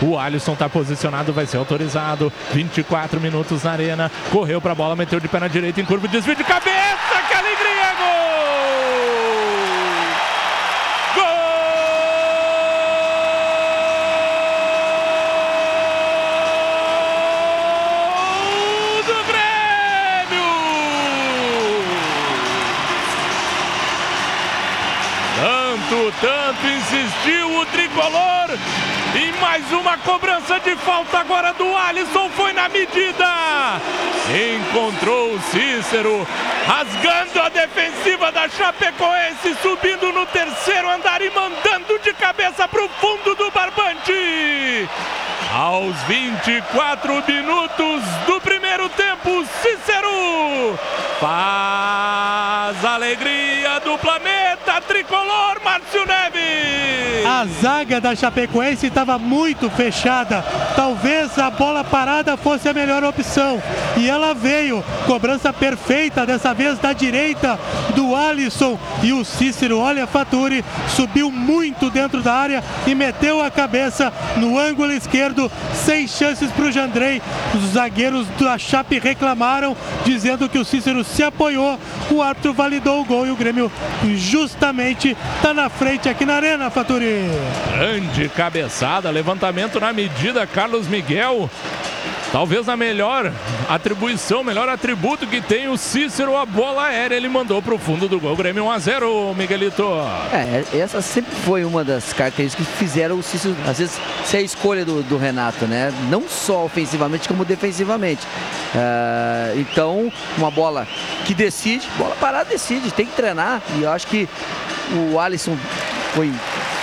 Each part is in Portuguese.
O Alisson está posicionado, vai ser autorizado. 24 minutos na arena. Correu para a bola, meteu de pé na direita em curva, desvio de cabeça. Que alegria! Gol! Gol do Grêmio! Tanto, tanto insistiu o tricolor. E mais uma cobrança de falta agora do Alisson foi na medida. Encontrou o Cícero, rasgando a defensiva da Chapecoense, subindo no terceiro andar e mandando de cabeça para o fundo do barbante. Aos 24 minutos do primeiro tempo, Cícero faz A zaga da Chapecoense estava muito fechada. Talvez a bola parada fosse a melhor opção. E ela veio. Cobrança perfeita, dessa vez da direita do Alisson. E o Cícero, olha, Faturi, subiu muito dentro da área e meteu a cabeça no ângulo esquerdo, sem chances para o Jandrei. Os zagueiros da Chape reclamaram, dizendo que o Cícero se apoiou. O árbitro validou o gol e o Grêmio justamente está na frente aqui na Arena, Faturi. Grande cabeçada, levantamento na medida, Carlos Miguel. Talvez a melhor atribuição, melhor atributo que tem o Cícero, a bola aérea, ele mandou para o fundo do gol. Grêmio 1 a 0, Miguelito. É, essa sempre foi uma das características que fizeram o Cícero, às vezes, ser a escolha do, do Renato, né? Não só ofensivamente, como defensivamente. É, então, uma bola que decide, bola parada decide, tem que treinar. E eu acho que o Alisson foi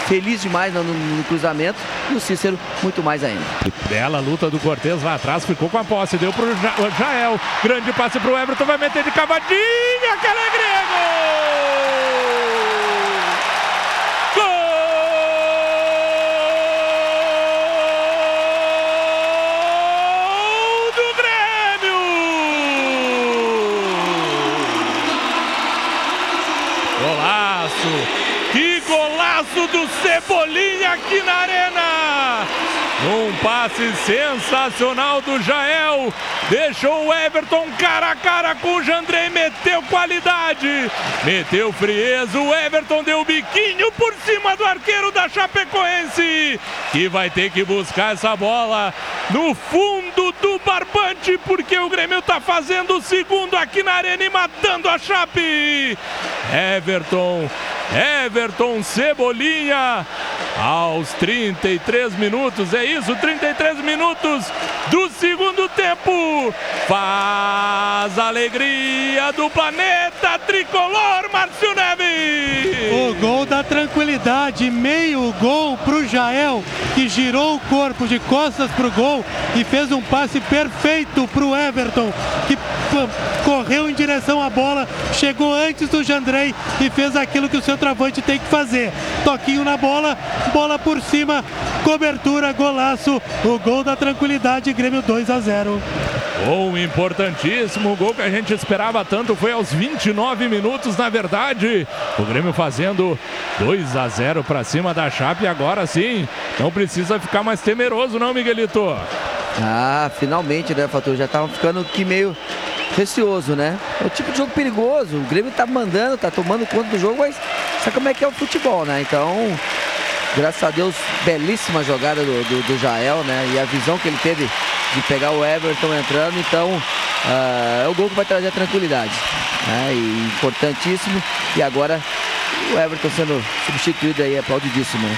feliz demais no, no, cruzamento e o Cícero muito mais ainda. Bela luta do Cortez lá atrás, ficou com a posse, deu pro ja Jael. Grande passe pro Everton, vai meter de cavadinha, que! Golaço! Que golaço do Cebolinha aqui na arena! Um passe sensacional do Jael. Deixou o Everton cara a cara com o Jandrei. Meteu qualidade. Meteu frieza. O Everton deu o biquinho por cima do arqueiro da Chapecoense. Que vai ter que buscar essa bola no fundo do barbante. Porque o Grêmio tá fazendo o segundo aqui na arena e matando a Chape. Everton. Everton Cebolinha aos 33 minutos, é isso, 33 minutos do segundo tempo. Faz alegria do planeta tricolor, Márcio Neves. O gol da tranquilidade, meio gol pro Jael, que girou o corpo de costas pro gol e fez um passe perfeito pro Everton, que correu em direção à bola, chegou antes do Jandrei e fez aquilo que o centroavante tem que fazer. Toquinho na bola, bola por cima, cobertura, golaço, o gol da tranquilidade, Grêmio 2 a 0. Gol importantíssimo, gol que a gente esperava tanto, foi aos 29 minutos, na verdade. O Grêmio fazendo 2 a 0 para cima da Chape, agora sim, não precisa ficar mais temeroso, não, Miguelito? Ah, finalmente, né, Fator? Já tava ficando aqui meio receoso, né? É o tipo de jogo perigoso. O Grêmio tá mandando, tá tomando conta do jogo, mas sabe como é que é o futebol, né? Então, graças a Deus, belíssima jogada do, do, do Jael, né? E a visão que ele teve de pegar o Everton entrando, então uh, é o gol que vai trazer a tranquilidade. Né? E importantíssimo. E agora o Everton sendo substituído aí, aplaudidíssimo. Né?